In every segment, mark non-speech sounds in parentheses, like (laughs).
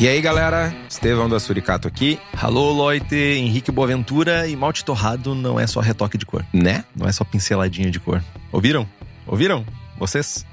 E aí, galera? Estevão da Suricato aqui. Alô, Loite, Henrique Boaventura e malte torrado não é só retoque de cor. Né? Não é só pinceladinha de cor. Ouviram? Ouviram? Vocês?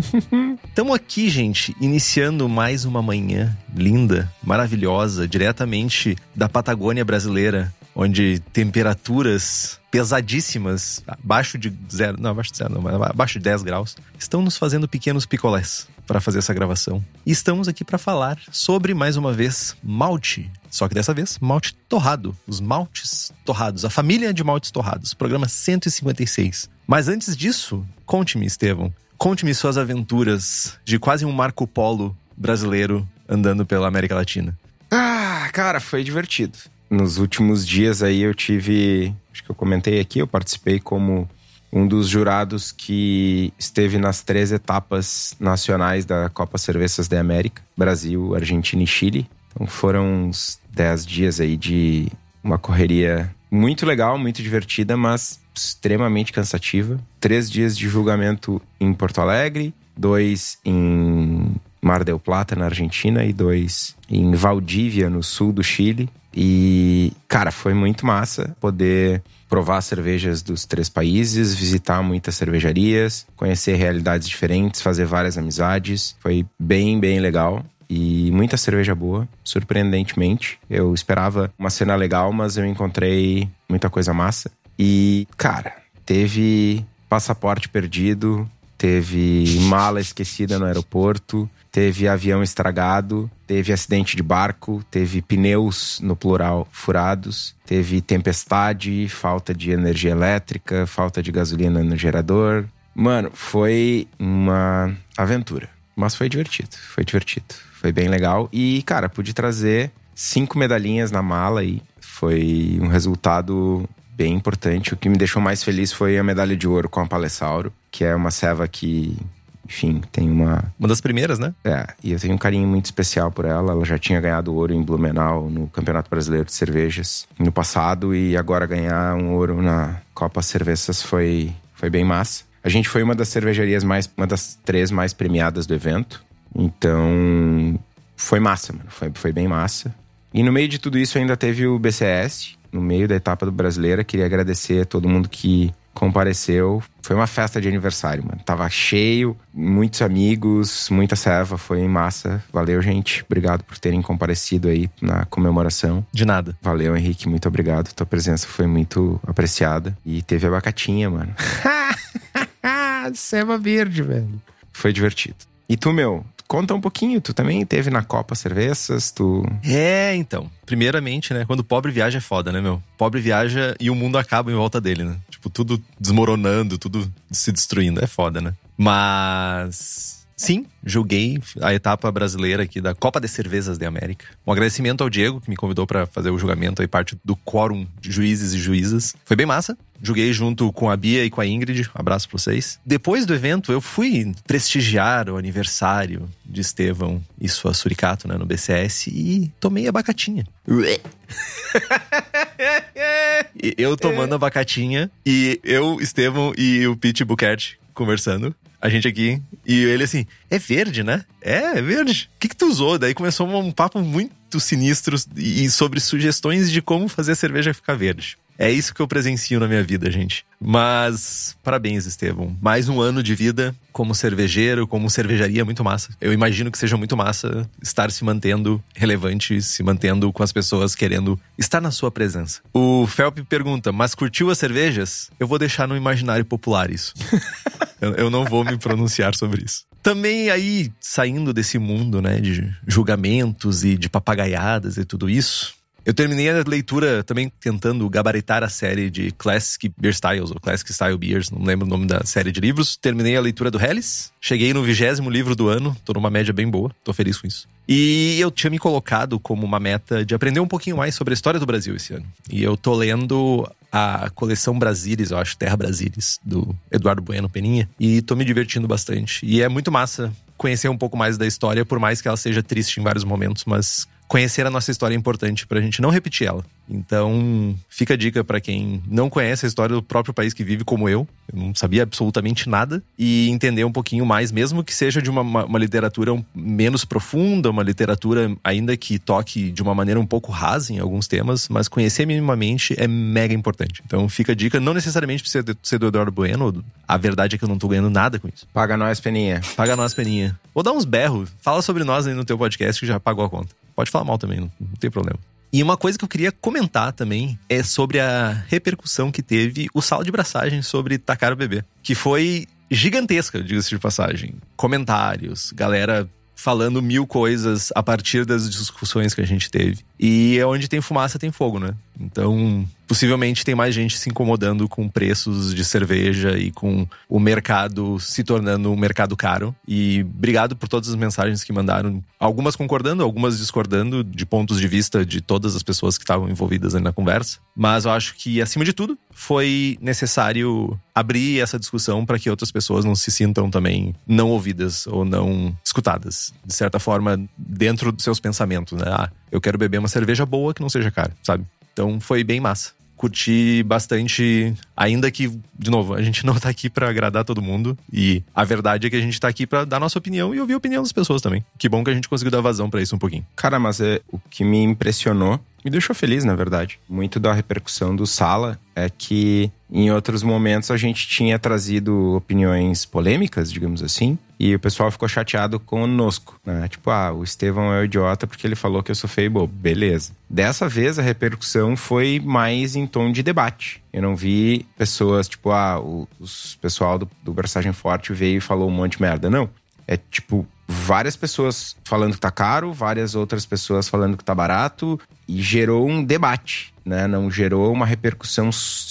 (laughs) Estamos aqui, gente, iniciando mais uma manhã linda, maravilhosa, diretamente da Patagônia brasileira, onde temperaturas pesadíssimas, abaixo de zero, não, abaixo de zero, não, mas abaixo de 10 graus, estão nos fazendo pequenos picolés para fazer essa gravação. E estamos aqui para falar sobre, mais uma vez, malte. Só que dessa vez, malte torrado. Os maltes torrados. A família de maltes torrados. Programa 156. Mas antes disso, conte-me, Estevão. Conte-me suas aventuras de quase um Marco Polo brasileiro andando pela América Latina. Ah, cara, foi divertido. Nos últimos dias aí eu tive. Acho que eu comentei aqui, eu participei como um dos jurados que esteve nas três etapas nacionais da Copa Cervejas da América: Brasil, Argentina e Chile. Então foram uns dez dias aí de uma correria muito legal, muito divertida, mas extremamente cansativa. Três dias de julgamento em Porto Alegre, dois em Mar del Plata, na Argentina, e dois em Valdívia, no sul do Chile. E, cara, foi muito massa poder provar cervejas dos três países, visitar muitas cervejarias, conhecer realidades diferentes, fazer várias amizades. Foi bem, bem legal. E muita cerveja boa, surpreendentemente. Eu esperava uma cena legal, mas eu encontrei muita coisa massa. E, cara, teve passaporte perdido, teve mala esquecida no aeroporto, teve avião estragado, teve acidente de barco, teve pneus, no plural, furados, teve tempestade, falta de energia elétrica, falta de gasolina no gerador. Mano, foi uma aventura. Mas foi divertido, foi divertido. Foi bem legal. E, cara, pude trazer cinco medalhinhas na mala e foi um resultado bem importante. O que me deixou mais feliz foi a medalha de ouro com a Palessauro, que é uma ceva que, enfim, tem uma. Uma das primeiras, né? É, e eu tenho um carinho muito especial por ela. Ela já tinha ganhado ouro em Blumenau no Campeonato Brasileiro de Cervejas no passado e agora ganhar um ouro na Copa Cervejas foi, foi bem massa. A gente foi uma das cervejarias mais, uma das três mais premiadas do evento. Então, foi massa, mano. Foi, foi bem massa. E no meio de tudo isso ainda teve o BCS, no meio da etapa do Brasileira. Queria agradecer a todo mundo que compareceu. Foi uma festa de aniversário, mano. Tava cheio, muitos amigos, muita serva, foi massa. Valeu, gente. Obrigado por terem comparecido aí na comemoração. De nada. Valeu, Henrique. Muito obrigado. Tua presença foi muito apreciada. E teve abacatinha, mano. (laughs) Ceva verde, velho. Foi divertido. E tu, meu, conta um pouquinho. Tu também teve na Copa Cervejas, tu... É, então. Primeiramente, né? Quando pobre viaja é foda, né, meu? Pobre viaja e o mundo acaba em volta dele, né? Tipo, tudo desmoronando, tudo se destruindo. É foda, né? Mas. Sim, julguei a etapa brasileira aqui da Copa de Cervejas de América. Um agradecimento ao Diego, que me convidou para fazer o julgamento aí, parte do quórum de juízes e juízas. Foi bem massa. Joguei junto com a Bia e com a Ingrid. Um abraço pra vocês. Depois do evento, eu fui prestigiar o aniversário de Estevão e sua Suricato, né, no BCS, e tomei abacatinha. (laughs) Eu tomando abacatinha, e eu, Estevão e o Pete Buquerque conversando. A gente aqui. E ele assim, é verde, né? É, é verde. O que, que tu usou? Daí começou um papo muito sinistro e sobre sugestões de como fazer a cerveja ficar verde. É isso que eu presencio na minha vida, gente. Mas parabéns, Estevão. Mais um ano de vida como cervejeiro, como cervejaria, muito massa. Eu imagino que seja muito massa estar se mantendo relevante, se mantendo com as pessoas querendo estar na sua presença. O Felp pergunta: Mas curtiu as cervejas? Eu vou deixar no imaginário popular isso. (laughs) eu, eu não vou me pronunciar sobre isso. Também aí, saindo desse mundo, né, de julgamentos e de papagaiadas e tudo isso, eu terminei a leitura também tentando gabaritar a série de Classic Beer Styles, ou Classic Style Beers, não lembro o nome da série de livros. Terminei a leitura do Hellis. Cheguei no vigésimo livro do ano, tô numa média bem boa, tô feliz com isso. E eu tinha me colocado como uma meta de aprender um pouquinho mais sobre a história do Brasil esse ano. E eu tô lendo a coleção Brasilis, eu acho, Terra Brasilis, do Eduardo Bueno Peninha. E tô me divertindo bastante. E é muito massa conhecer um pouco mais da história, por mais que ela seja triste em vários momentos, mas conhecer a nossa história é importante pra gente não repetir ela. Então, fica a dica para quem não conhece a história do próprio país que vive, como eu. Eu não sabia absolutamente nada. E entender um pouquinho mais, mesmo que seja de uma, uma, uma literatura menos profunda, uma literatura ainda que toque de uma maneira um pouco rasa em alguns temas, mas conhecer minimamente é mega importante. Então, fica a dica, não necessariamente precisa ser do Eduardo Bueno. A verdade é que eu não tô ganhando nada com isso. Paga nós, Peninha. Paga nós, Peninha. Vou dar uns berros. Fala sobre nós aí no teu podcast que já pagou a conta. Pode falar mal também, não, não tem problema. E uma coisa que eu queria comentar também é sobre a repercussão que teve o sal de braçagem sobre tacar o bebê. Que foi gigantesca, diga-se de passagem. Comentários, galera falando mil coisas a partir das discussões que a gente teve. E é onde tem fumaça, tem fogo, né? Então, possivelmente tem mais gente se incomodando com preços de cerveja e com o mercado se tornando um mercado caro. E obrigado por todas as mensagens que mandaram, algumas concordando, algumas discordando de pontos de vista de todas as pessoas que estavam envolvidas na conversa. Mas eu acho que, acima de tudo, foi necessário abrir essa discussão para que outras pessoas não se sintam também não ouvidas ou não escutadas, de certa forma, dentro dos seus pensamentos, né? Ah, eu quero beber uma cerveja boa que não seja cara, sabe? Então foi bem massa. Curti bastante, ainda que, de novo, a gente (laughs) não tá aqui para agradar todo mundo. E a verdade é que a gente tá aqui para dar nossa opinião e ouvir a opinião das pessoas também. Que bom que a gente conseguiu dar vazão para isso um pouquinho. Cara, mas é, o que me impressionou, me deixou feliz, na verdade. Muito da repercussão do Sala é que em outros momentos a gente tinha trazido opiniões polêmicas, digamos assim, e o pessoal ficou chateado conosco, né? Tipo, ah, o Estevão é o idiota porque ele falou que eu sou feio e bobo. Beleza. Dessa vez a repercussão foi mais em tom de debate. Eu não vi pessoas, tipo, ah, o pessoal do, do Braçagem Forte veio e falou um monte de merda. Não. É tipo, várias pessoas falando que tá caro, várias outras pessoas falando que tá barato, e gerou um debate, né? Não gerou uma repercussão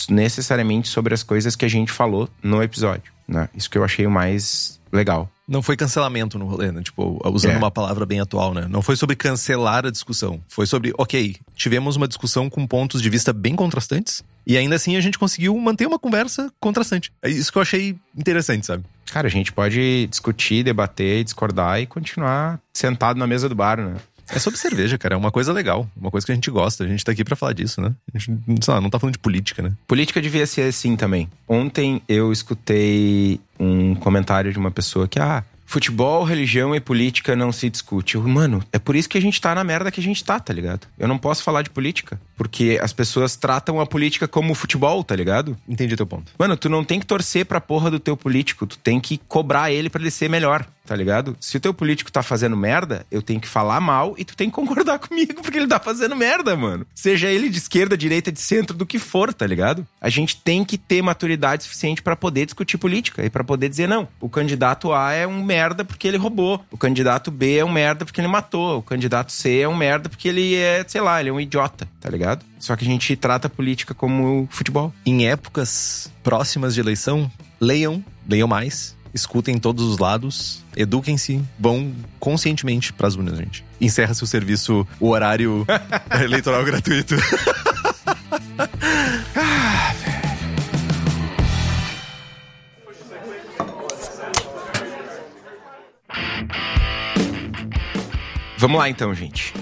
necessariamente sobre as coisas que a gente falou no episódio, né? Isso que eu achei o mais legal. Não foi cancelamento no rolê, né? Tipo, usando É. uma palavra bem atual, né? Não foi sobre cancelar a discussão. Foi sobre, ok, tivemos uma discussão com pontos de vista bem contrastantes. E ainda assim a gente conseguiu manter uma conversa contrastante. É isso que eu achei interessante, sabe? Cara, a gente pode discutir, debater, discordar e continuar sentado na mesa do bar, né? É sobre cerveja, cara. É uma coisa legal. Uma coisa que a gente gosta. A gente tá aqui pra falar disso, né? A gente, sei lá, não tá falando de política, né? Política devia ser assim também. Ontem eu escutei um comentário de uma pessoa que, ah, futebol, religião e política não se discute. Eu, Mano, é por isso que a gente tá na merda que a gente tá, tá ligado? Eu não posso falar de política. Porque as pessoas tratam a política como futebol, tá ligado? Entendi teu ponto. Mano, tu não tem que torcer pra porra do teu político, tu tem que cobrar ele pra ele ser melhor, tá ligado? Se o teu político tá fazendo merda, eu tenho que falar mal e tu tem que (laughs) concordar comigo porque ele tá fazendo merda, mano. Seja ele de esquerda, direita, de centro, do que for, tá ligado? A gente tem que ter maturidade suficiente pra poder discutir política e pra poder dizer não, o candidato A é um merda porque ele roubou, o candidato B é um merda porque ele matou, o candidato C é um merda porque ele é, sei lá, ele é um idiota, tá ligado? Só que a gente trata a política como futebol. Em épocas próximas de eleição, leiam, leiam mais, escutem todos os lados, eduquem-se, vão conscientemente pras urnas, gente. Encerra-se o serviço, o horário (laughs) eleitoral gratuito. Vamos lá então, gente.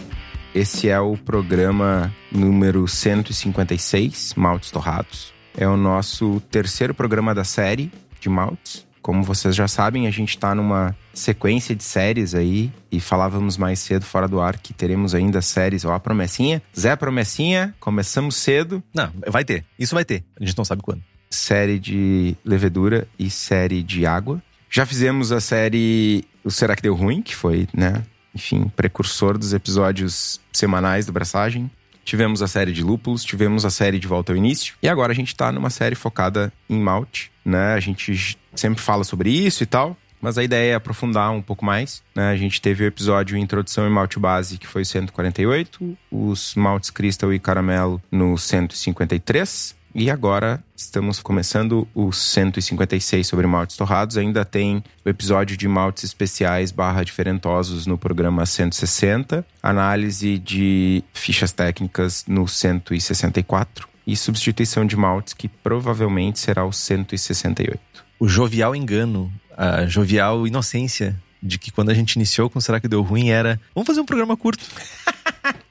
Esse é o programa número 156, Maltes Torrados. É o nosso terceiro programa da série de maltes. Como vocês já sabem, a gente tá numa sequência de séries aí e falávamos mais cedo fora do ar que teremos ainda séries, ó, a promessinha. Zé Promessinha, começamos cedo. Não, vai ter. Isso vai ter. A gente não sabe quando. Série de levedura e série de água. Já fizemos a série O Será que Deu Ruim, que foi, né, enfim, precursor dos episódios semanais do Braçagem. Tivemos a série de lúpulos, tivemos a série de volta ao início. E agora a gente tá numa série focada em malte, né? A gente sempre fala sobre isso e tal. Mas a ideia é aprofundar um pouco mais. Né? A gente teve o episódio Introdução em Malte Base, que foi 148. Os maltes Crystal e Caramelo no 153. E agora estamos começando o 156 sobre maltes torrados. Ainda tem o episódio de maltes especiais barra diferentosos no programa 160. Análise de fichas técnicas no 164. E substituição de maltes, que provavelmente será o 168. O jovial engano, a jovial inocência de que quando a gente iniciou com Será que Deu Ruim era vamos fazer um programa curto. (laughs)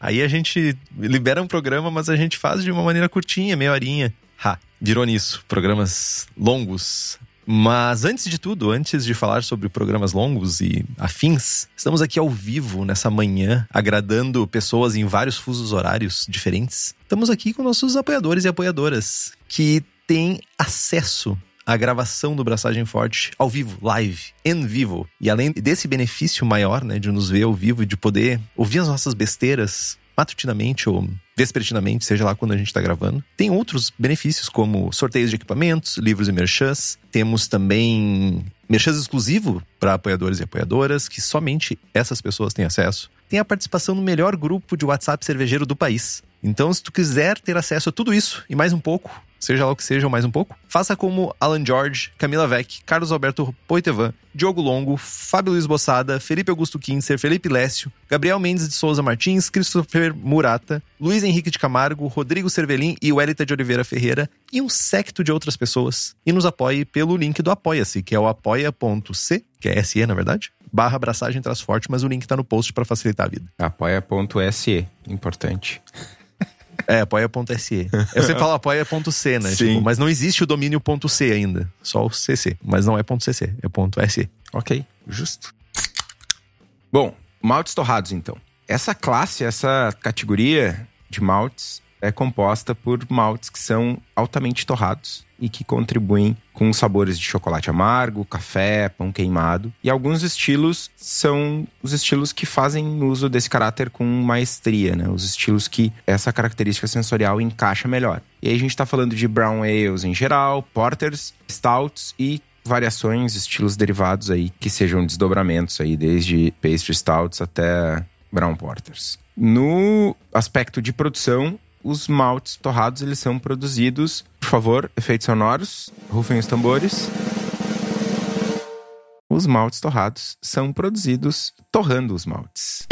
Aí a gente libera um programa, mas a gente faz de uma maneira curtinha, meia horinha. Ha, virou nisso. Programas longos. Mas antes de tudo, antes de falar sobre programas longos e afins, estamos aqui ao vivo nessa manhã, agradando pessoas em vários fusos horários diferentes. Estamos aqui com nossos apoiadores e apoiadoras que têm acesso a gravação do Braçagem Forte ao vivo, live, em vivo. E além desse benefício maior, né, de nos ver ao vivo e de poder ouvir as nossas besteiras matutinamente ou vespertinamente, seja lá quando a gente está gravando. Tem outros benefícios, como sorteios de equipamentos, livros e merchans. Temos também merchans exclusivo para apoiadores e apoiadoras, que somente essas pessoas têm acesso. Tem a participação no melhor grupo de WhatsApp cervejeiro do país. Então, se tu quiser ter acesso a tudo isso e mais um pouco, seja lá o que seja, ou mais um pouco, faça como Alan George, Camila Vec, Carlos Alberto Poitevan, Diogo Longo, Fábio Luiz Bossada, Felipe Augusto Kinser, Felipe Lécio, Gabriel Mendes de Souza Martins, Christopher Murata, Luiz Henrique de Camargo, Rodrigo Cervelin e Welita de Oliveira Ferreira e um secto de outras pessoas. E nos apoie pelo link do Apoia-se, que é o apoia.c, que é SE na verdade, barra abraçagem traz forte, mas o link tá no post para facilitar a vida. Apoia.se, importante. É, apoia.se. Eu sempre falo apoia.c, né? Sim. Tipo, mas não existe o domínio .c ainda. Só o CC. Mas não é .cc, é .se. Ok, justo. Bom, maltes torrados então. Essa classe, essa categoria de maltes é composta por maltes que são altamente torrados e que contribuem com sabores de chocolate amargo, café, pão queimado. E alguns estilos são os estilos que fazem uso desse caráter com maestria, né? Os estilos que essa característica sensorial encaixa melhor. E aí a gente está falando de brown ales em geral, porters, stouts e variações, estilos derivados aí que sejam desdobramentos aí, desde pastry stouts até brown porters. No aspecto de produção, os maltes torrados eles são produzidos, por favor, efeitos sonoros, rufem os tambores. Os maltes torrados são produzidos torrando os maltes.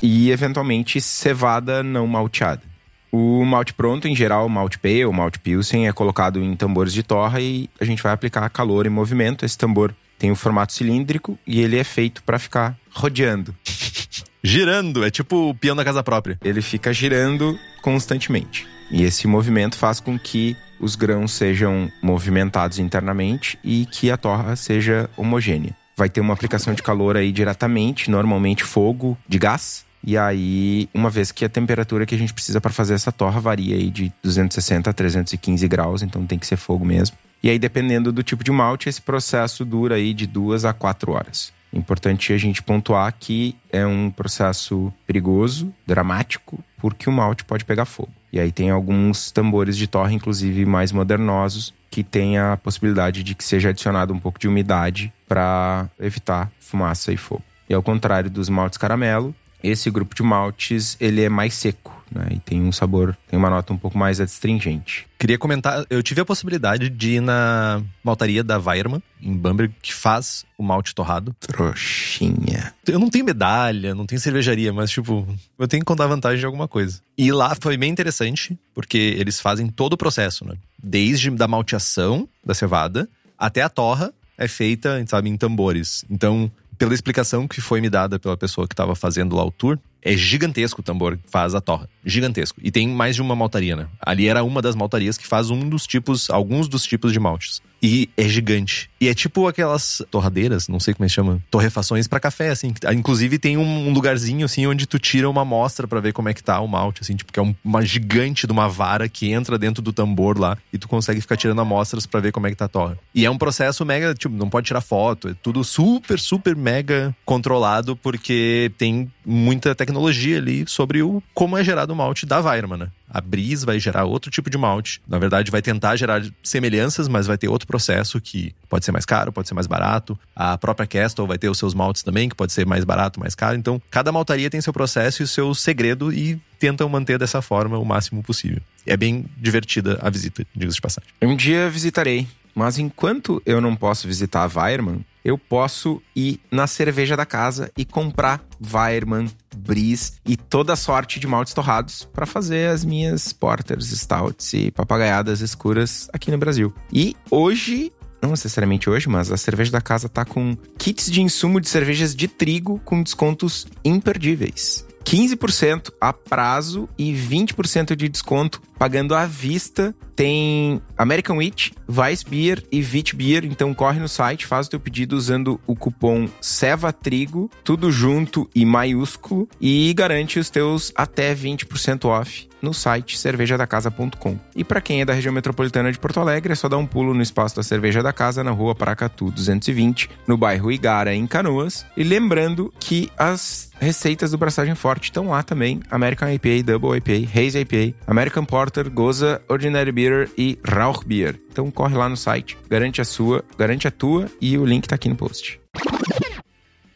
E eventualmente cevada não malteada. O malte pronto, em geral, o malte pale, o malte pilsen, é colocado em tambores de torra e a gente vai aplicar calor e movimento. Esse tambor tem o formato cilíndrico e ele é feito para ficar rodeando. (laughs) Girando, é tipo o peão da casa própria. Ele fica girando constantemente. E esse movimento faz com que os grãos sejam movimentados internamente e que a torra seja homogênea. Vai ter uma aplicação de calor aí diretamente, normalmente fogo de gás. E aí, uma vez que a temperatura que a gente precisa para fazer essa torra varia aí de 260 a 315 graus, então tem que ser fogo mesmo. E aí, dependendo do tipo de malte, esse processo dura aí de duas a quatro horas. Importante a gente pontuar que é um processo perigoso, dramático, porque o malte pode pegar fogo. E aí tem alguns tambores de torre, inclusive mais modernosos, que tem a possibilidade de que seja adicionado um pouco de umidade para evitar fumaça e fogo. E ao contrário dos maltes caramelo, esse grupo de maltes ele é mais seco, né? E tem um sabor, tem uma nota um pouco mais adstringente. Queria comentar, eu tive a possibilidade de ir na maltaria da Weirman, em Bamberg, que faz o malte torrado. Trouxinha. Eu não tenho medalha, não tenho cervejaria, mas tipo, eu tenho que contar vantagem de alguma coisa. E lá foi bem interessante, porque eles fazem todo o processo, né? Desde da malteação da cevada até a torra é feita, sabe, em tambores. Então, pela explicação que foi me dada pela pessoa que estava fazendo lá o tour, É gigantesco o tambor que faz a torra. Gigantesco. E tem mais de uma maltaria, né? Ali era uma das maltarias que faz um dos tipos, alguns dos tipos de maltes. E é gigante. E é tipo aquelas torradeiras, não sei como é que chama, torrefações para café, assim. Inclusive tem um lugarzinho, assim, onde tu tira uma amostra para ver como é que tá o malte, assim, tipo, que é uma gigante de uma vara que entra dentro do tambor lá e tu consegue ficar tirando amostras para ver como é que tá a torra. E é um processo mega, tipo, não pode tirar foto, é tudo super, super mega controlado porque tem muita tecnologia ali sobre o como é gerado o malte da Weirmann, né? A Bris vai gerar outro tipo de malte. Na verdade, vai tentar gerar semelhanças, mas vai ter outro processo que pode ser mais caro, pode ser mais barato. A própria Castle vai ter os seus maltes também, que pode ser mais barato, mais caro. Então, cada maltaria tem seu processo e o seu segredo e tentam manter dessa forma o máximo possível. É bem divertida a visita, diga-se de passagem. Um dia visitarei, mas enquanto eu não posso visitar a Weirman, eu posso ir na cerveja da casa e comprar Weirman, Bris e toda sorte de maltes torrados para fazer as minhas porters, stouts e papagaiadas escuras aqui no Brasil. E hoje não necessariamente hoje, mas a cerveja da casa tá com kits de insumo de cervejas de trigo com descontos imperdíveis. 15% a prazo e 20% de desconto pagando à vista. Tem American Wheat, Weiss Beer e Wheat Beer. Então corre no site, faz o teu pedido usando o cupom SEVATRIGO, tudo junto e maiúsculo, e garante os teus até 20% off no site cervejadacasa.com. E para quem é da região metropolitana de Porto Alegre, é só dar um pulo no espaço da Cerveja da Casa, na rua Paracatu 220, no bairro Igara, em Canoas. E lembrando que as receitas do Braçagem Forte estão lá também: American IPA, Double IPA, Haze IPA, American Porter, Goza, Ordinary Beer e Rauch Beer. Então corre lá no site, garante a sua, garante a tua e o link tá aqui no post.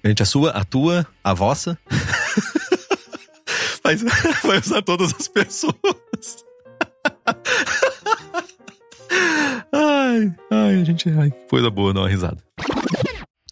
Garante a sua, a tua, a vossa. (laughs) (laughs) Vai, usar todas as pessoas. (laughs) ai, ai, a gente. Ai, coisa boa, não, uma risada.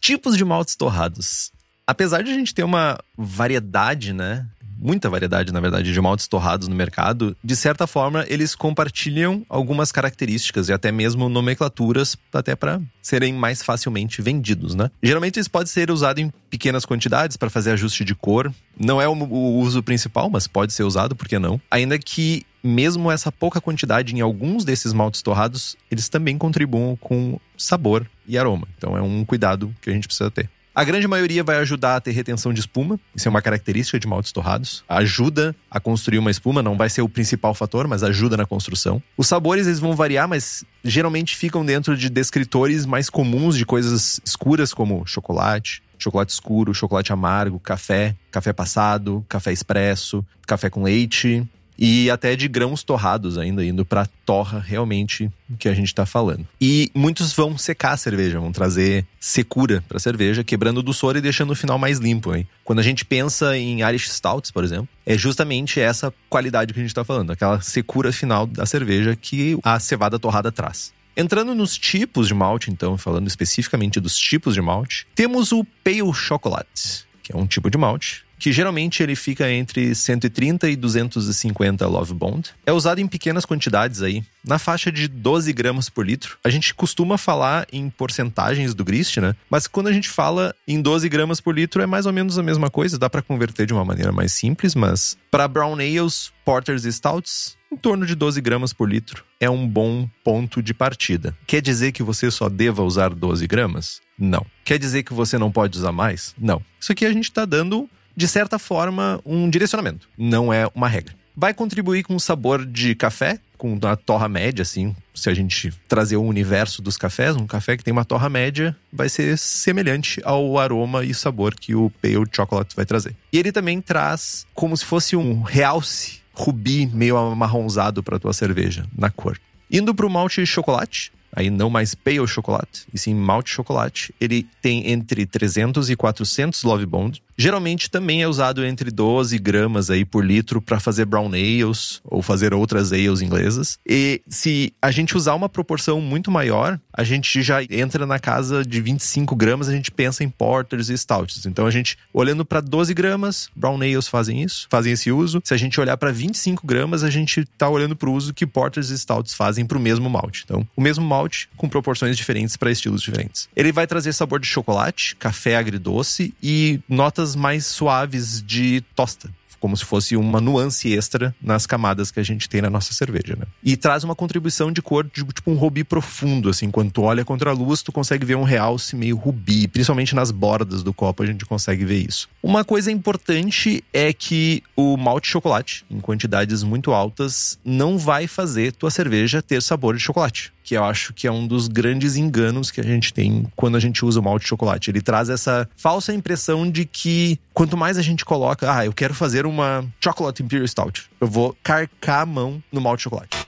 Tipos de maltes torrados. Apesar de a gente ter uma variedade, né? Muita variedade, na verdade, de maltes torrados no mercado, de certa forma, eles compartilham algumas características e até mesmo nomenclaturas, até para serem mais facilmente vendidos, né? Geralmente eles podem ser usados em pequenas quantidades para fazer ajuste de cor. Não é o, uso principal, mas pode ser usado, por que não? Ainda que mesmo essa pouca quantidade em alguns desses maltes torrados, eles também contribuem com sabor e aroma. Então é um cuidado que a gente precisa ter. A grande maioria vai ajudar a ter retenção de espuma. Isso é uma característica de maltes torrados. Ajuda a construir uma espuma, não vai ser o principal fator, mas ajuda na construção. Os sabores eles vão variar, mas geralmente ficam dentro de descritores mais comuns de coisas escuras como chocolate, chocolate escuro, chocolate amargo, café, café passado, café expresso, café com leite, e até de grãos torrados ainda, indo para torra realmente que a gente está falando. E muitos vão secar a cerveja, vão trazer secura para a cerveja, quebrando do soro e deixando o final mais limpo. Hein? Quando a gente pensa em Irish Stouts, por exemplo, é justamente essa qualidade que a gente está falando, aquela secura final da cerveja que a cevada torrada traz. Entrando nos tipos de malte, então, falando especificamente dos tipos de malte, temos o Pale Chocolate, que é um tipo de malte que geralmente ele fica entre 130 e 250 Love Bond. É usado em pequenas quantidades aí, na faixa de 12 gramas por litro. A gente costuma falar em porcentagens do grist, né? Mas quando a gente fala em 12 gramas por litro é mais ou menos a mesma coisa, dá para converter de uma maneira mais simples, mas para brown ales, porters e stouts, em torno de 12 gramas por litro é um bom ponto de partida. Quer dizer que você só deva usar 12 gramas? Não. Quer dizer que você não pode usar mais? Não. Isso aqui a gente está dando de certa forma, um direcionamento. Não é uma regra. Vai contribuir com o sabor de café, com a torra média, assim. Se a gente trazer o universo dos cafés, um café que tem uma torra média vai ser semelhante ao aroma e sabor que o Pale Chocolate vai trazer. E ele também traz como se fosse um realce rubi meio amarronzado para tua cerveja, na cor. Indo para o malte chocolate, aí não mais pale chocolate, e sim malte chocolate, ele tem entre 300 e 400 love bond, Geralmente também é usado entre 12 gramas aí por litro para fazer brown ales ou fazer outras ales inglesas. E se a gente usar uma proporção muito maior, a gente já entra na casa de 25 gramas, a gente pensa em porters e stouts. Então a gente, olhando para 12 gramas, brown ales fazem isso, fazem esse uso. Se a gente olhar para 25 gramas, a gente está olhando para o uso que porters e stouts fazem para o mesmo malte. Então, o mesmo malte com proporções diferentes para estilos diferentes. Ele vai trazer sabor de chocolate, café agridoce e notas mais suaves de tosta. como se fosse uma nuance extra nas camadas que a gente tem na nossa cerveja, né? E traz uma contribuição de cor de tipo um rubi profundo, assim, quando tu olha contra a luz, tu consegue ver um realce meio rubi, principalmente nas bordas do copo a gente consegue ver isso. Uma coisa importante é que o malte chocolate, em quantidades muito altas, não vai fazer tua cerveja ter sabor de chocolate que eu acho que é um dos grandes enganos que a gente tem quando a gente usa o malte de chocolate. Ele traz essa falsa impressão de que quanto mais a gente coloca, ah, eu quero fazer uma Chocolate Imperial Stout, eu vou carcar a mão no malte de chocolate.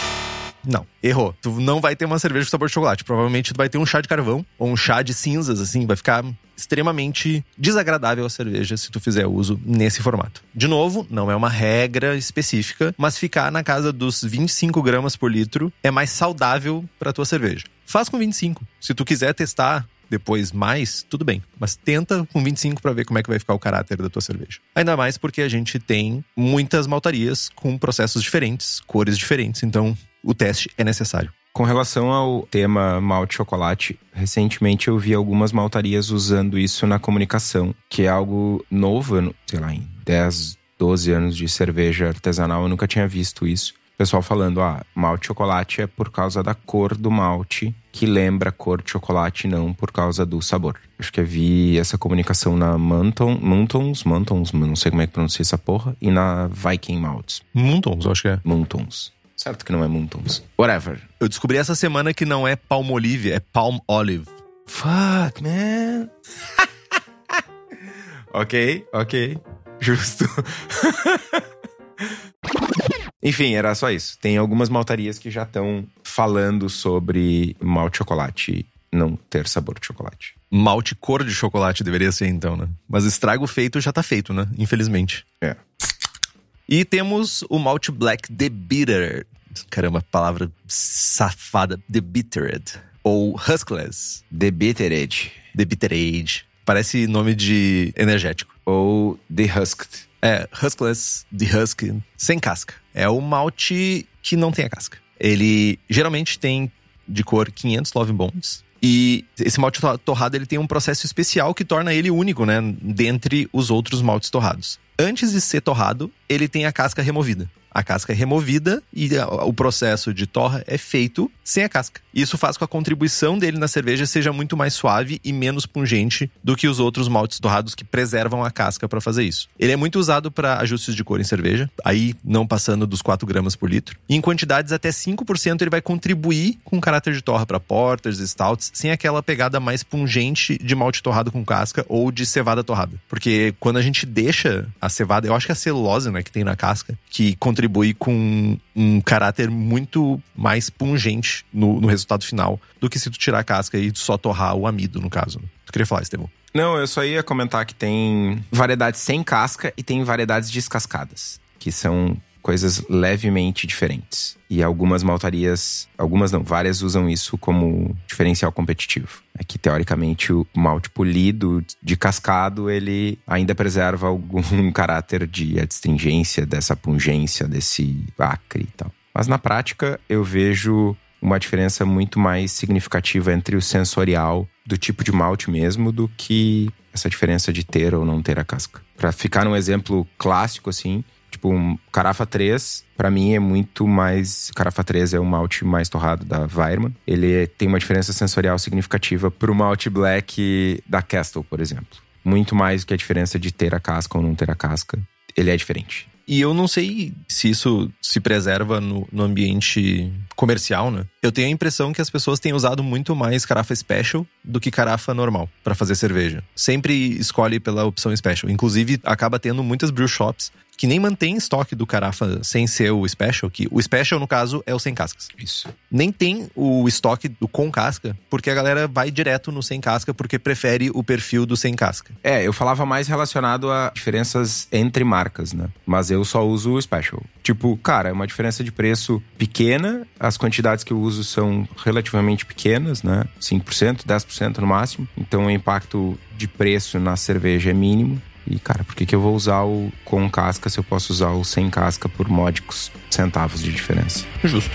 Não, errou. Tu não vai ter uma cerveja com sabor de chocolate. Provavelmente tu vai ter um chá de carvão ou um chá de cinzas, assim, vai ficar extremamente desagradável a cerveja se tu fizer uso nesse formato. De novo, não é uma regra específica, mas ficar na casa dos 25 gramas por litro é mais saudável para tua cerveja. Faz com 25. Se tu quiser testar depois mais, tudo bem. Mas tenta com 25 para ver como é que vai ficar o caráter da tua cerveja. Ainda mais porque a gente tem muitas maltarias com processos diferentes, cores diferentes, então o teste é necessário. Com relação ao tema malte chocolate, recentemente eu vi algumas maltarias usando isso na comunicação, que é algo novo, sei lá, em 10, 12 anos de cerveja artesanal, eu nunca tinha visto isso. O pessoal falando, ah, malte chocolate é por causa da cor do malte, que lembra a cor de chocolate, não por causa do sabor. Acho que eu vi essa comunicação na Manton, Muntons, Muntons, não sei como é que pronuncia essa porra, e na Viking Malts. Muntons, acho que é. Muntons. Certo que não é Muntons. Whatever. Eu descobri essa semana que não é Palmolive, é Palm Olive. Fuck, man. (laughs) ok, ok. Justo. (laughs) Enfim, era só isso. Tem algumas maltarias que já estão falando sobre malte chocolate não ter sabor de chocolate. Malte cor de chocolate deveria ser então, né? Mas estrago feito já tá feito, né? Infelizmente. É. E temos o malte black The Bitter. Caramba, palavra safada. The Bittered. Ou Huskless. The Bittered. The Bittered. Parece nome de energético. Ou The Husked. É, Huskless, The Husk, sem casca. É o malte que não tem a casca. Ele geralmente tem de cor 500 Love Bonds. E esse malte torrado ele tem um processo especial que torna ele único, né? Dentre os outros maltes torrados. Antes de ser torrado, ele tem a casca removida a casca é removida e o processo de torra é feito sem a casca. Isso faz com que a contribuição dele na cerveja seja muito mais suave e menos pungente do que os outros maltes torrados que preservam a casca para fazer isso. Ele é muito usado para ajustes de cor em cerveja, aí não passando dos 4 gramas por litro. E em quantidades até 5% ele vai contribuir com caráter de torra para porters stouts, sem aquela pegada mais pungente de malte torrado com casca ou de cevada torrada. Porque quando a gente deixa a cevada, eu acho que é a celulose né, que tem na casca, que contribui contribui com um caráter muito mais pungente no, no resultado final do que se tu tirar a casca e só torrar o amido, no caso. Tu queria falar, Estevão? Não, eu só ia comentar que tem variedades sem casca e tem variedades descascadas, que são coisas levemente diferentes. E algumas maltarias, algumas não, várias usam isso como diferencial competitivo. É que teoricamente o malte polido de cascado, ele ainda preserva algum (laughs) caráter de adstringência, dessa pungência, desse acre e tal. Mas na prática eu vejo uma diferença muito mais significativa entre o sensorial do tipo de malte mesmo do que essa diferença de ter ou não ter a casca. Para ficar num exemplo clássico assim, Tipo, um Carafa 3, para mim é muito mais. Carafa 3 é o malte mais torrado da Weirman. Ele tem uma diferença sensorial significativa pro malte black da Castle, por exemplo. Muito mais do que a diferença de ter a casca ou não ter a casca. Ele é diferente. E eu não sei se isso se preserva no, no, ambiente comercial, né? Eu tenho a impressão que as pessoas têm usado muito mais carafa special do que carafa normal para fazer cerveja. Sempre escolhe pela opção special. Inclusive, acaba tendo muitas brew shops que nem mantém estoque do carafa sem ser o special, que o special, no caso, é o sem cascas. Isso. Nem tem o estoque do com casca, porque a galera vai direto no sem casca porque prefere o perfil do sem casca. É, eu falava mais relacionado a diferenças entre marcas, né? Mas eu só uso o special. Tipo, cara, é uma diferença de preço pequena, as quantidades que eu uso são relativamente pequenas, né? 5%, 10% no máximo. Então o impacto de preço na cerveja é mínimo. E, cara, por que, que eu vou usar o com casca se eu posso usar o sem casca por módicos centavos de diferença? Justo.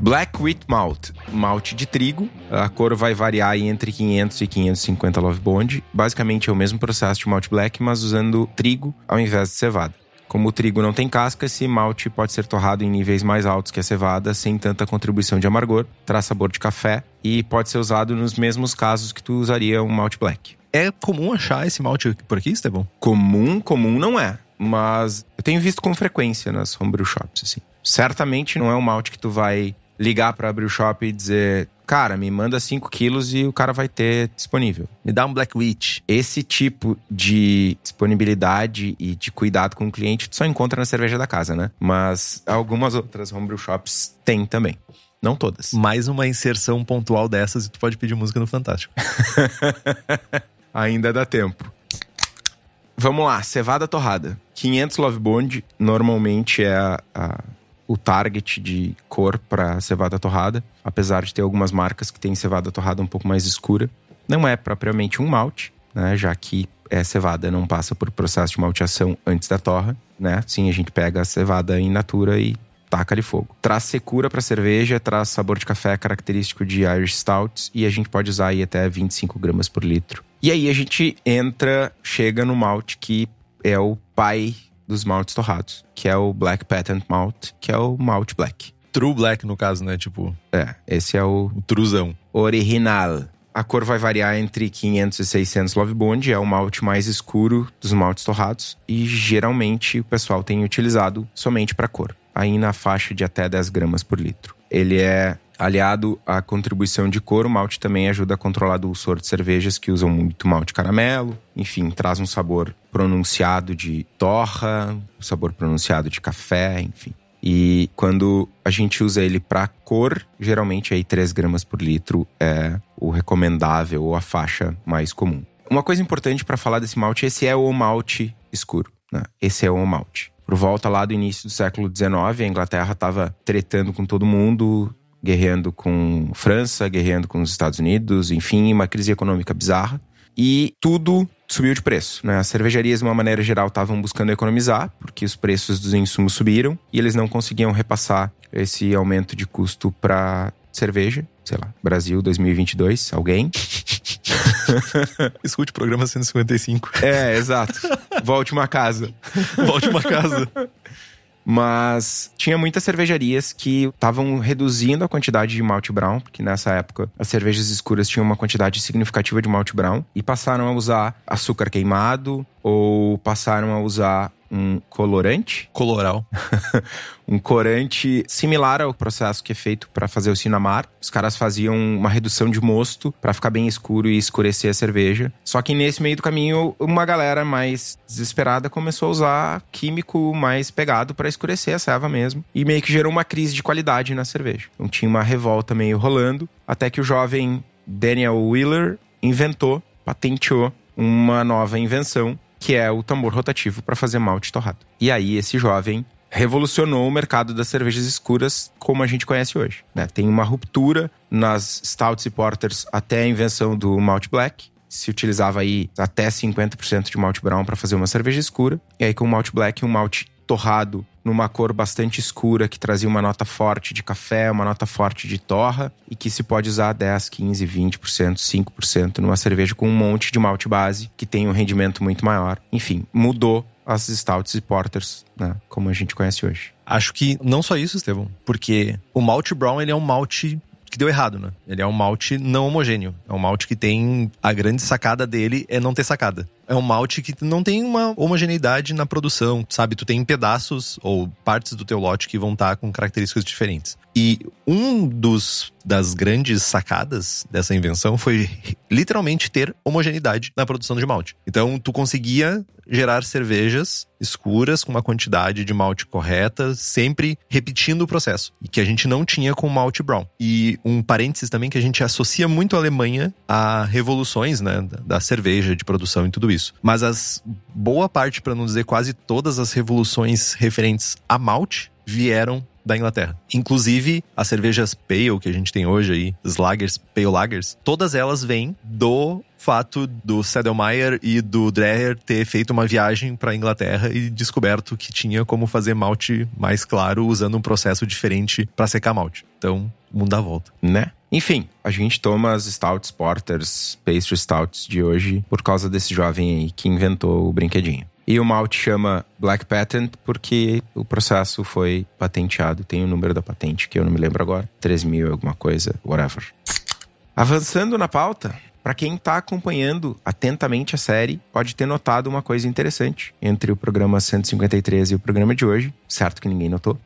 Black Wheat Malt, malte de trigo. A cor vai variar entre 500 e 550 Love Bond. Basicamente é o mesmo processo de malte black, mas usando trigo ao invés de cevada. Como o trigo não tem casca, esse malte pode ser torrado em níveis mais altos que a cevada, sem tanta contribuição de amargor, traz sabor de café e pode ser usado nos mesmos casos que tu usaria um malte black. É comum achar esse malte por aqui, Estevão? Comum, comum não é, mas eu tenho visto com frequência nas homebrew shops, assim. Certamente não é um malte que tu vai ligar para abrir o shop e dizer, cara, me manda 5 quilos e o cara vai ter disponível. Me dá um Black Witch. Esse tipo de disponibilidade e de cuidado com o cliente tu só encontra na cerveja da casa, né? Mas algumas outras homebrew shops tem também. Não todas. Mais uma inserção pontual dessas e tu pode pedir música no Fantástico. (laughs) Ainda dá tempo. Vamos lá, cevada torrada. 500 Love Bond normalmente é a, a o target de cor para cevada torrada, apesar de ter algumas marcas que têm cevada torrada um pouco mais escura. Não é propriamente um malte, né, já que é cevada não passa por processo de malteação antes da torra, né? Sim, a gente pega a cevada in natura e taca de fogo. Traz secura para cerveja, traz sabor de café característico de Irish Stouts e a gente pode usar aí até 25 gramas por litro. E aí a gente entra, chega no malte que é o pai dos maltes torrados, que é o Black Patent Malt, que é o Malt Black. True Black, no caso, né? Tipo. É, esse é o. O truzão. Original. A cor vai variar entre 500 e 600 Love Bond, é o malte mais escuro dos maltes torrados e geralmente o pessoal tem utilizado somente para cor, aí na faixa de até 10 gramas por litro. Ele é aliado à contribuição de cor, o malte também ajuda a controlar o dulçor de cervejas que usam muito malte caramelo, enfim, traz um sabor pronunciado de torra, um sabor pronunciado de café, enfim. E quando a gente usa ele para cor, geralmente aí 3 gramas por litro é o recomendável ou a faixa mais comum. Uma coisa importante para falar desse malte, esse é o malte escuro, né? Esse é o malte. Por volta lá do início do século XIX, a Inglaterra estava tretando com todo mundo, guerreando com França, guerreando com os Estados Unidos, enfim, uma crise econômica bizarra. E tudo subiu de preço. Né? As cervejarias, de uma maneira geral, estavam buscando economizar, porque os preços dos insumos subiram e eles não conseguiam repassar esse aumento de custo para cerveja. Sei lá, Brasil 2022, alguém? (laughs) Escute o programa 155. É, exato. Volte uma casa. Volte uma casa. (laughs) Mas tinha muitas cervejarias que estavam reduzindo a quantidade de malte brown, porque nessa época as cervejas escuras tinham uma quantidade significativa de malte brown, e passaram a usar açúcar queimado ou passaram a usar um colorante. Coloral. (laughs) um corante similar ao processo que é feito para fazer o cinamar. Os caras faziam uma redução de mosto para ficar bem escuro e escurecer a cerveja. Só que nesse meio do caminho, uma galera mais desesperada começou a usar químico mais pegado para escurecer a ceva mesmo. E meio que gerou uma crise de qualidade na cerveja. Então tinha uma revolta meio rolando, até que o jovem Daniel Wheeler inventou, patenteou uma nova invenção que é o tambor rotativo para fazer malte torrado. E aí esse jovem revolucionou o mercado das cervejas escuras como a gente conhece hoje. Né? Tem uma ruptura nas stouts e porters até a invenção do malt black. Se utilizava aí até 50% de malt brown para fazer uma cerveja escura. E aí com o malt black, um malte torrado numa cor bastante escura que trazia uma nota forte de café, uma nota forte de torra e que se pode usar 10, 15, 20%, 5% numa cerveja com um monte de malte base que tem um rendimento muito maior. Enfim, mudou as stouts e porters, né, como a gente conhece hoje. Acho que não só isso, Estevão, porque o malte brown ele é um malte que deu errado, né? Ele é um malte não homogêneo. É um malte que tem a grande sacada dele é não ter sacada é um malte que não tem uma homogeneidade na produção, sabe? Tu tem pedaços ou partes do teu lote que vão estar tá com características diferentes. E um dos das grandes sacadas dessa invenção foi literalmente ter homogeneidade na produção de malte. Então, tu conseguia gerar cervejas escuras com uma quantidade de malte correta, sempre repetindo o processo, e que a gente não tinha com malte brown. E um parênteses também que a gente associa muito a Alemanha a revoluções, né, da cerveja, de produção e tudo isso. Mas as boa parte, para não dizer quase todas as revoluções referentes a malte vieram da Inglaterra. Inclusive, as cervejas Pale que a gente tem hoje aí, as lagers, Pale Lagers, todas elas vêm do fato do Sedelmeier e do Dreher ter feito uma viagem para Inglaterra e descoberto que tinha como fazer malte mais claro usando um processo diferente para secar malte. Então, mundo dá volta. Né? Enfim, a gente toma as Stouts Porters, Pastry Stouts de hoje por causa desse jovem aí que inventou o brinquedinho. E o malte chama Black Patent porque o processo foi patenteado. Tem o número da patente que eu não me lembro agora. 3 mil, alguma coisa, whatever. Avançando na pauta, para quem está acompanhando atentamente a série, pode ter notado uma coisa interessante entre o programa 153 e o programa de hoje. Certo que ninguém notou.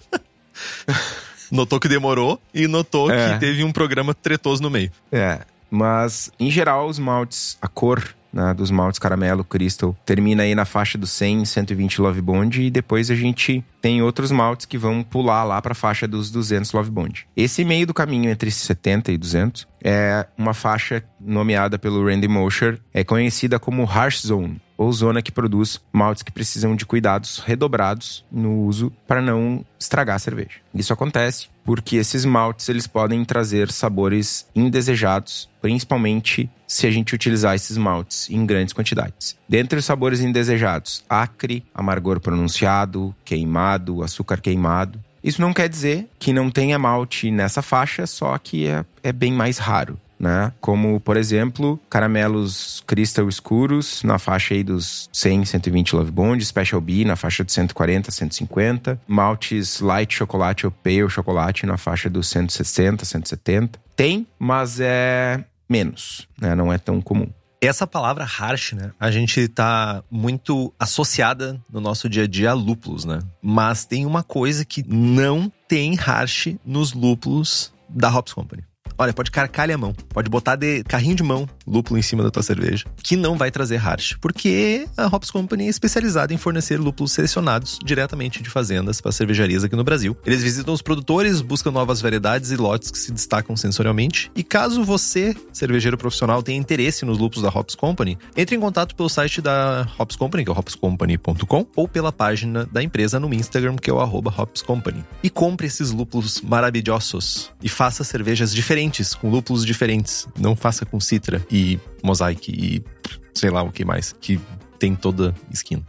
(laughs) notou que demorou e notou é. que teve um programa tretoso no meio. É, mas em geral os maltes, a cor né, dos maltes caramelo, crystal, termina aí na faixa dos 100, 120 Love Bond e depois a gente tem outros maltes que vão pular lá para a faixa dos 200 Love Bond. Esse meio do caminho entre 70 e 200 é uma faixa nomeada pelo Randy Mosher, é conhecida como Harsh Zone ou zona que produz maltes que precisam de cuidados redobrados no uso para não estragar a cerveja. Isso acontece porque esses maltes eles podem trazer sabores indesejados, principalmente se a gente utilizar esses maltes em grandes quantidades. Dentre os sabores indesejados, acre, amargor pronunciado, queimado, açúcar queimado. Isso não quer dizer que não tenha malte nessa faixa, só que é, é bem mais raro né? Como, por exemplo, caramelos crystal escuros na faixa aí dos 100, 120 Love Bond, Special B na faixa de 140, 150, maltes light chocolate ou pale chocolate na faixa dos 160, 170. Tem, mas é menos, né? Não é tão comum. Essa palavra harsh, né? A gente tá muito associada no nosso dia a dia a lúpulos, né? Mas tem uma coisa que não tem harsh nos lúpulos da Hops Company. Olha, pode carcalhar a mão, pode botar de carrinho de mão lúpulo em cima da tua cerveja, que não vai trazer harsh, porque a Hops Company é especializada em fornecer lúpulos selecionados diretamente de fazendas para cervejarias aqui no Brasil. Eles visitam os produtores, buscam novas variedades e lotes que se destacam sensorialmente. E caso você, cervejeiro profissional, tenha interesse nos lúpulos da Hops Company, entre em contato pelo site da Hops Company, que é hopscompany.com, ou pela página da empresa no Instagram, que é o arroba Hops Company. E compre esses lúpulos maravilhosos e faça cervejas diferentes diferentes, com lúpulos diferentes. Não faça com citra e mosaic e sei lá o que mais, que tem toda esquina.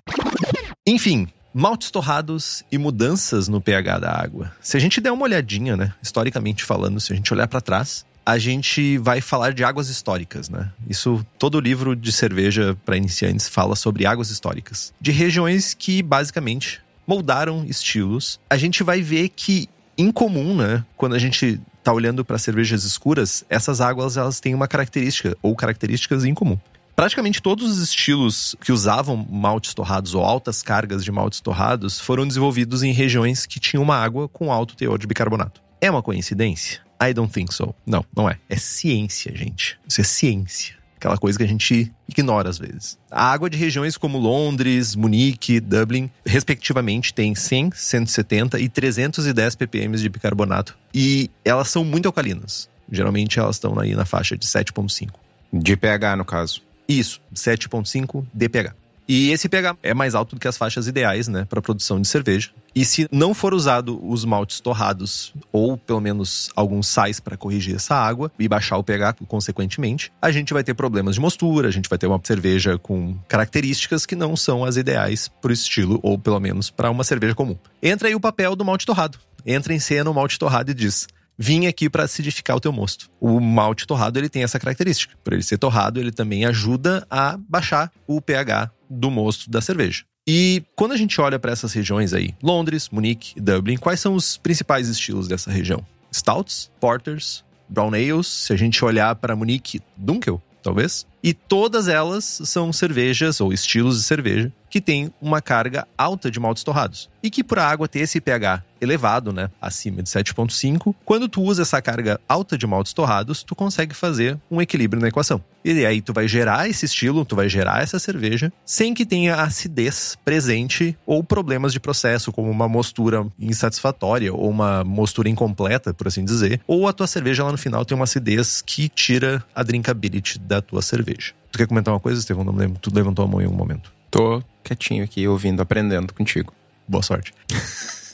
Enfim, maltes torrados e mudanças no pH da água. Se a gente der uma olhadinha, né, historicamente falando, se a gente olhar para trás, a gente vai falar de águas históricas, né? Isso todo livro de cerveja para iniciantes fala sobre águas históricas, de regiões que basicamente moldaram estilos. A gente vai ver que em comum, né, quando a gente tá olhando para cervejas escuras, essas águas elas têm uma característica ou características em comum. Praticamente todos os estilos que usavam maltes torrados ou altas cargas de maltes torrados foram desenvolvidos em regiões que tinham uma água com alto teor de bicarbonato. É uma coincidência? I don't think so. Não, não é. É ciência, gente. Isso é ciência. Aquela coisa que a gente ignora às vezes. A água de regiões como Londres, Munique, Dublin, respectivamente, tem 100, 170 e 310 ppm de bicarbonato. E elas são muito alcalinas. Geralmente elas estão aí na faixa de 7,5. De pH, no caso. Isso, 7,5 de pH. E esse pH é mais alto do que as faixas ideais, né, para produção de cerveja. E se não for usado os maltes torrados, ou pelo menos alguns sais para corrigir essa água e baixar o pH consequentemente, a gente vai ter problemas de mostura, a gente vai ter uma cerveja com características que não são as ideais para o estilo, ou pelo menos para uma cerveja comum. Entra aí o papel do malte torrado. Entra em cena o malte torrado e diz: vim aqui para acidificar o teu mosto. O malte torrado ele tem essa característica. Por ele ser torrado, ele também ajuda a baixar o pH do mosto da cerveja. E quando a gente olha para essas regiões aí, Londres, Munique e Dublin, quais são os principais estilos dessa região? Stouts, Porters, Brown Ales, se a gente olhar para Munique, Dunkel, talvez. E todas elas são cervejas ou estilos de cerveja que têm uma carga alta de maltes torrados. E que por a água ter esse pH elevado, né, acima de 7.5, quando tu usa essa carga alta de maltes torrados, tu consegue fazer um equilíbrio na equação. E aí tu vai gerar esse estilo, tu vai gerar essa cerveja, sem que tenha acidez presente ou problemas de processo, como uma mostura insatisfatória ou uma mostura incompleta, por assim dizer, ou a tua cerveja lá no final tem uma acidez que tira a drinkability da tua cerveja. Tu quer comentar uma coisa, Estevão? Não lembro. Tu levantou a mão em um momento. Tô quietinho aqui, ouvindo, aprendendo contigo. Boa sorte.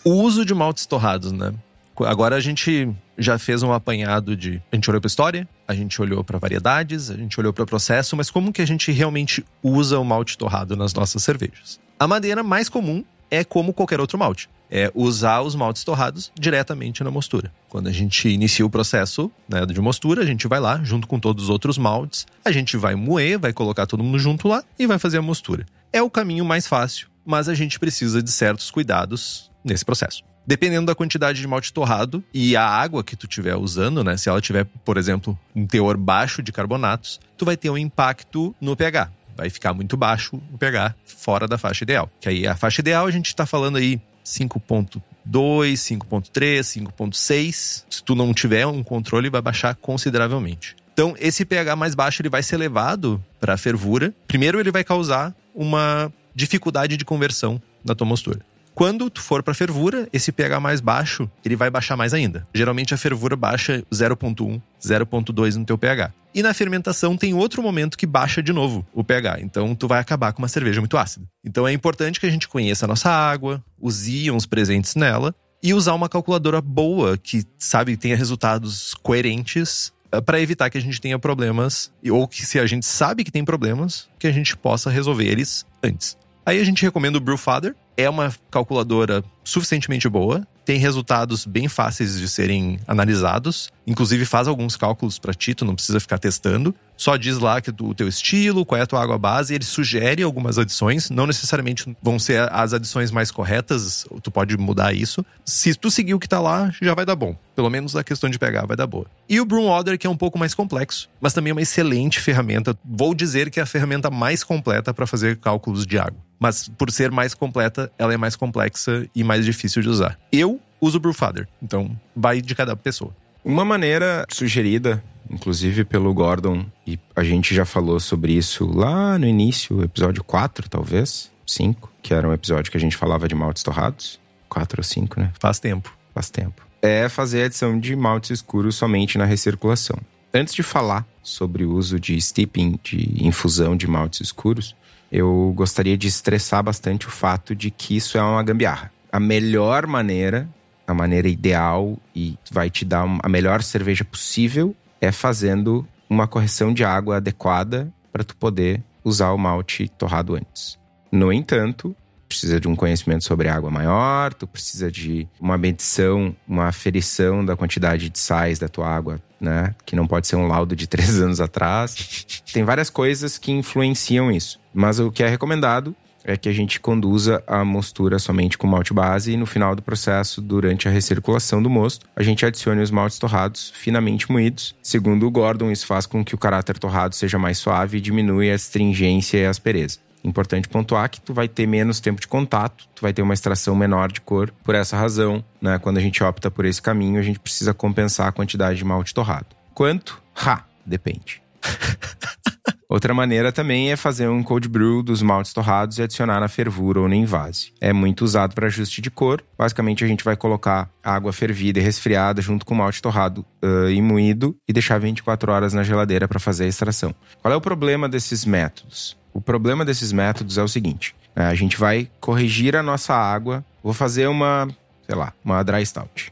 O uso de maltes torrados, né? Agora a gente já fez um apanhado de. A gente olhou para história, a gente olhou para variedades, a gente olhou para processo, mas como que a gente realmente usa o malte torrado nas nossas cervejas? A maneira mais comum é como qualquer outro malte. É usar os maltes torrados diretamente na mostura. Quando a gente inicia o processo né, de mostura, a gente vai lá, junto com todos os outros maltes, a gente vai moer, vai colocar todo mundo junto lá e vai fazer a mostura. É o caminho mais fácil, mas a gente precisa de certos cuidados nesse processo. Dependendo da quantidade de malte torrado e a água que tu estiver usando, né? Se ela tiver, por exemplo, um teor baixo de carbonatos, tu vai ter um impacto no pH. Vai ficar muito baixo o pH fora da faixa ideal. Que aí a faixa ideal a gente está falando aí 5.2, 5.3, 5.6. Se tu não tiver um controle, vai baixar consideravelmente. Então, esse pH mais baixo ele vai ser levado para a fervura. Primeiro, ele vai causar uma dificuldade de conversão na tua mostura. Quando tu for para fervura, esse pH mais baixo, ele vai baixar mais ainda. Geralmente a fervura baixa 0.1, 0.2 no teu pH. E na fermentação tem outro momento que baixa de novo o pH. Então tu vai acabar com uma cerveja muito ácida. Então é importante que a gente conheça a nossa água, os íons presentes nela e usar uma calculadora boa que sabe tenha resultados coerentes para evitar que a gente tenha problemas ou que se a gente sabe que tem problemas, que a gente possa resolver eles antes. Aí a gente recomenda o Brewfather. É uma calculadora suficientemente boa, tem resultados bem fáceis de serem analisados. Inclusive faz alguns cálculos para ti, tu não precisa ficar testando. Só diz lá que o teu estilo, qual é a tua água base, ele sugere algumas adições, não necessariamente vão ser as adições mais corretas, tu pode mudar isso. Se tu seguir o que tá lá, já vai dar bom. Pelo menos a questão de pegar vai dar boa. E o Broom Order, que é um pouco mais complexo, mas também é uma excelente ferramenta. Vou dizer que é a ferramenta mais completa para fazer cálculos de água. Mas por ser mais completa, ela é mais complexa e mais difícil de usar. Eu uso o Brewfather, então vai de cada pessoa. Uma maneira sugerida, inclusive pelo Gordon, e a gente já falou sobre isso lá no início, episódio 4, talvez, 5, que era um episódio que a gente falava de maltes torrados. 4 ou 5, né? Faz tempo. Faz tempo. É fazer a adição de maltes escuros somente na recirculação. Antes de falar sobre o uso de steeping, de infusão de maltes escuros, eu gostaria de estressar bastante o fato de que isso é uma gambiarra. A melhor maneira a maneira ideal e vai te dar a melhor cerveja possível é fazendo uma correção de água adequada para tu poder usar o malte torrado antes. No entanto, precisa de um conhecimento sobre água maior, tu precisa de uma medição, uma aferição da quantidade de sais da tua água, né? Que não pode ser um laudo de (laughs) três anos atrás. Tem várias coisas que influenciam isso. Mas o que é recomendado é que a gente conduza a mostura somente com malte base e no final do processo, durante a recirculação do mosto, a gente adicione os maltes torrados finamente moídos. Segundo o Gordon, isso faz com que o caráter torrado seja mais suave e diminui a astringência e a aspereza. Importante pontuar que tu vai ter menos tempo de contato, tu vai ter uma extração menor de cor. Por essa razão, né, quando a gente opta por esse caminho, a gente precisa compensar a quantidade de malte torrado. Quanto? Ha! Depende. (laughs) Outra maneira também é fazer um cold brew dos maltes torrados e adicionar na fervura ou no invase. É muito usado para ajuste de cor. Basicamente, a gente vai colocar água fervida e resfriada junto com o malte torrado uh, e moído e deixar 24 horas na geladeira para fazer a extração. Qual é o problema desses métodos? O problema desses métodos é o seguinte: né, a gente vai corrigir a nossa água. Vou fazer uma, sei lá, uma dry stout.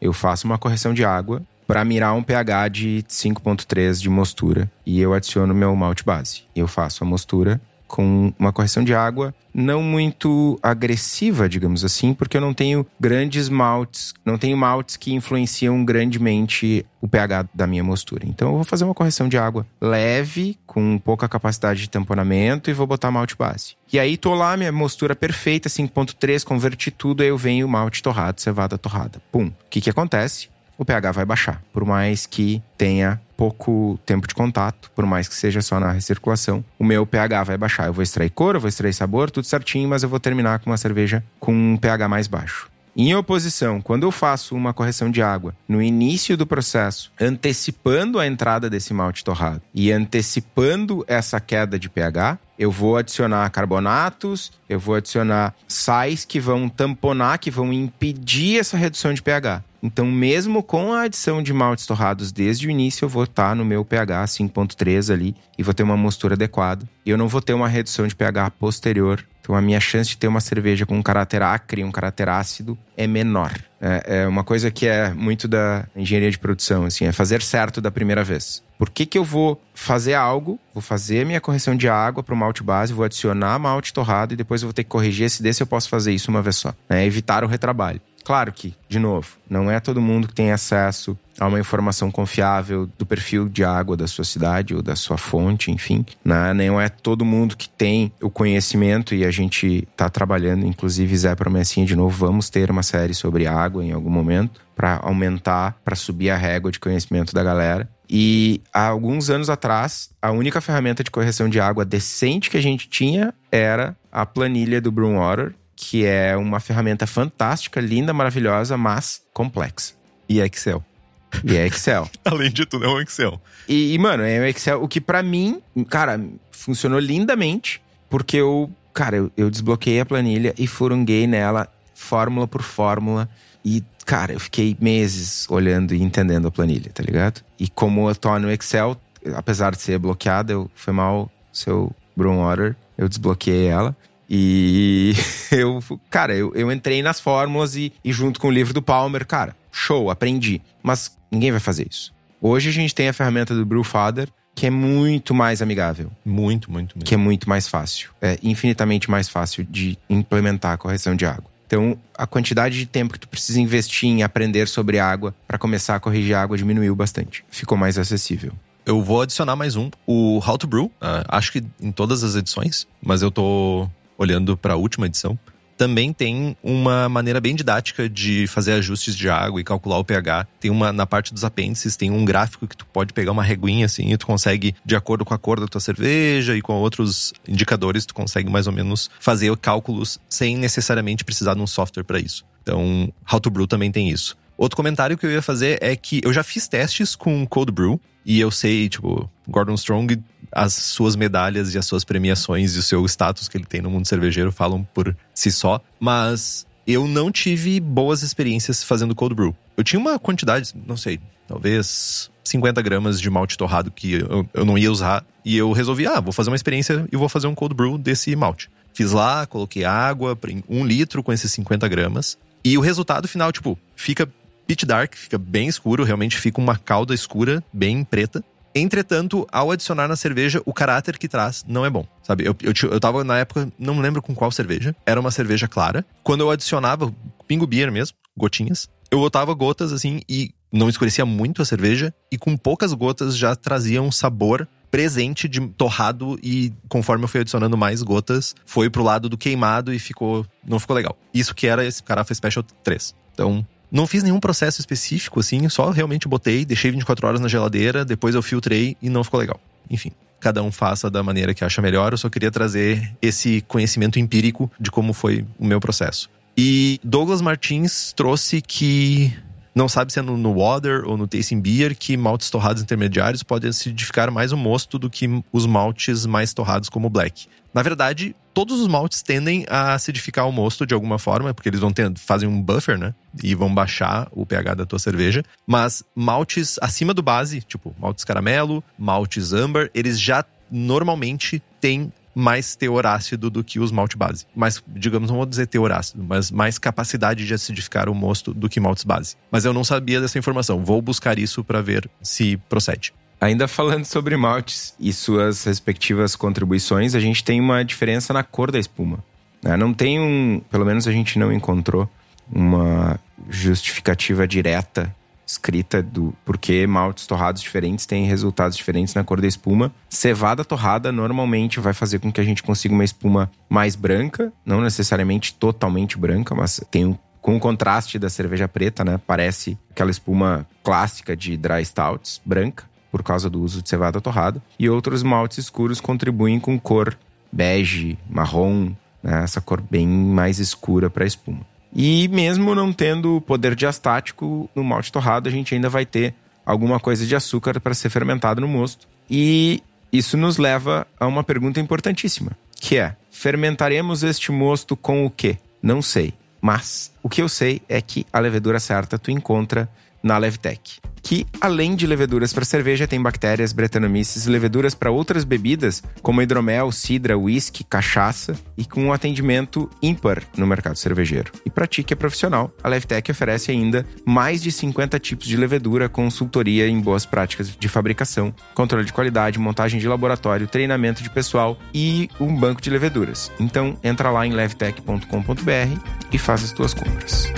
Eu faço uma correção de água para mirar um pH de 5.3 de mostura e eu adiciono meu malte base. Eu faço a mostura com uma correção de água não muito agressiva, digamos assim, porque eu não tenho grandes maltes, não tenho maltes que influenciam grandemente o pH da minha mostura. Então eu vou fazer uma correção de água leve, com pouca capacidade de tamponamento e vou botar malte base. E aí tô lá, minha mostura perfeita, 5.3, converti tudo, aí eu venho malte torrado, cevada torrada. Pum. O que que acontece? O pH vai baixar. Por mais que tenha pouco tempo de contato, por mais que seja só na recirculação, o meu pH vai baixar. Eu vou extrair cor, eu vou extrair sabor, tudo certinho, mas eu vou terminar com uma cerveja com um pH mais baixo. Em oposição, quando eu faço uma correção de água no início do processo, antecipando a entrada desse malte torrado e antecipando essa queda de pH, eu vou adicionar carbonatos, eu vou adicionar sais que vão tamponar, que vão impedir essa redução de pH. Então, mesmo com a adição de maltes torrados desde o início, eu vou estar no meu pH 5.3 ali e vou ter uma mostura adequada. E eu não vou ter uma redução de pH posterior Então a minha chance de ter uma cerveja com um caráter acre, um caráter ácido, é menor. É, é, uma coisa que é muito da engenharia de produção, assim, é fazer certo da primeira vez. Por que, que eu vou fazer algo, vou fazer minha correção de água para o malte base, vou adicionar malte torrado e depois eu vou ter que corrigir se desse eu posso fazer isso uma vez só. É evitar o retrabalho. Claro que, de novo, não é todo mundo que tem acesso a uma informação confiável do perfil de água da sua cidade ou da sua fonte, enfim. Né? Não é todo mundo que tem o conhecimento e a gente está trabalhando, inclusive Zé Promessinha de novo, vamos ter uma série sobre água em algum momento para aumentar, para subir a régua de conhecimento da galera. E há alguns anos atrás, a única ferramenta de correção de água decente que a gente tinha era a planilha do Broomwater, que é uma ferramenta fantástica, linda, maravilhosa, mas complexa. E Excel. E é Excel. (laughs) Além de tudo, é um Excel. E, e mano, é um Excel, o que para mim, cara, funcionou lindamente, porque eu, cara, eu, eu desbloqueei a planilha e furunguei nela, fórmula por fórmula, e, cara, eu fiquei meses olhando e entendendo a planilha, tá ligado? E como eu tô no Excel, apesar de ser bloqueada, eu foi mal seu Broom Order, eu desbloqueei ela. E (laughs) eu, cara, eu, eu entrei nas fórmulas e, e junto com o livro do Palmer, cara, show, aprendi. Mas ninguém vai fazer isso. Hoje a gente tem a ferramenta do Brewfather, que é muito mais amigável. Muito, muito, muito. Que é muito mais fácil. É infinitamente mais fácil de implementar a correção de água. Então, a quantidade de tempo que tu precisa investir em aprender sobre água para começar a corrigir água diminuiu bastante. Ficou mais acessível. Eu vou adicionar mais um, o How to Brew. Uh, acho que em todas as edições, mas eu tô olhando para a última edição, também tem uma maneira bem didática de fazer ajustes de água e calcular o pH. Tem uma na parte dos apêndices, tem um gráfico que tu pode pegar uma reguinha assim e tu consegue, de acordo com a cor da tua cerveja e com outros indicadores, tu consegue mais ou menos fazer cálculos sem necessariamente precisar de um software para isso. Então, How to Brew também tem isso. Outro comentário que eu ia fazer é que eu já fiz testes com Cold Brew e eu sei, tipo, Gordon Strong, as suas medalhas e as suas premiações e o seu status que ele tem no mundo cervejeiro falam por si só, mas eu não tive boas experiências fazendo cold brew. Eu tinha uma quantidade, não sei, talvez 50 gramas de malte torrado que eu, eu não ia usar e eu resolvi, ah, vou fazer uma experiência e vou fazer um cold brew desse malte. Fiz lá, coloquei água, um litro com esses 50 gramas. E o resultado final, tipo, fica pitch dark, fica bem escuro, realmente fica uma calda escura, bem preta. Entretanto, ao adicionar na cerveja, o caráter que traz não é bom. Sabe, eu, eu, eu tava na época, não lembro com qual cerveja, era uma cerveja clara. Quando eu adicionava pingo beer mesmo, gotinhas, eu botava gotas assim e não escurecia muito a cerveja e com poucas gotas já trazia um sabor presente de torrado e conforme eu fui adicionando mais gotas, foi pro lado do queimado e ficou não ficou legal. Isso que era esse Carafa Special 3. Então, não fiz nenhum processo específico, assim, só realmente botei, deixei 24 horas na geladeira, depois eu filtrei e não ficou legal. Enfim, cada um faça da maneira que acha melhor, eu só queria trazer esse conhecimento empírico de como foi o meu processo. E Douglas Martins trouxe que não sabe se é no, no Water ou no Tasting Beer que maltes torrados intermediários podem acidificar mais o mosto do que os maltes mais torrados como o Black. Na verdade, todos os maltes tendem a acidificar o mosto de alguma forma, porque eles vão ter, fazem um buffer, né? E vão baixar o pH da tua cerveja. Mas maltes acima do base, tipo maltes caramelo, maltes amber, eles já normalmente têm mais teor ácido do que os malte base. Mas, digamos, não vou dizer teor ácido, mas mais capacidade de acidificar o mosto do que maltes base. Mas eu não sabia dessa informação. Vou buscar isso para ver se procede. Ainda falando sobre maltes e suas respectivas contribuições, a gente tem uma diferença na cor da espuma. Né? Não tem um. Pelo menos a gente não encontrou uma justificativa direta escrita do porquê maltes torrados diferentes têm resultados diferentes na cor da espuma. Cevada torrada normalmente vai fazer com que a gente consiga uma espuma mais branca, não necessariamente totalmente branca, mas tem um com o contraste da cerveja preta, né? Parece aquela espuma clássica de dry stouts, branca, por causa do uso de cevada torrada. E outros maltes escuros contribuem com cor bege, marrom, né? essa cor bem mais escura para a espuma. E mesmo não tendo poder diastático no malte torrado, a gente ainda vai ter alguma coisa de açúcar para ser fermentado no mosto. E isso nos leva a uma pergunta importantíssima, que é: fermentaremos este mosto com o quê? Não sei. Mas o que eu sei é que a levedura certa tu encontra na Levtech que, além de leveduras para cerveja, tem bactérias, bretanomices e leveduras para outras bebidas, como hidromel, cidra, whisky, cachaça, e com um atendimento ímpar no mercado cervejeiro. E para ti que é profissional, a Levtech oferece ainda mais de 50 tipos de levedura, consultoria em boas práticas de fabricação, controle de qualidade, montagem de laboratório, treinamento de pessoal e um banco de leveduras. Então, entra lá em levtech.com.br e faz as tuas compras.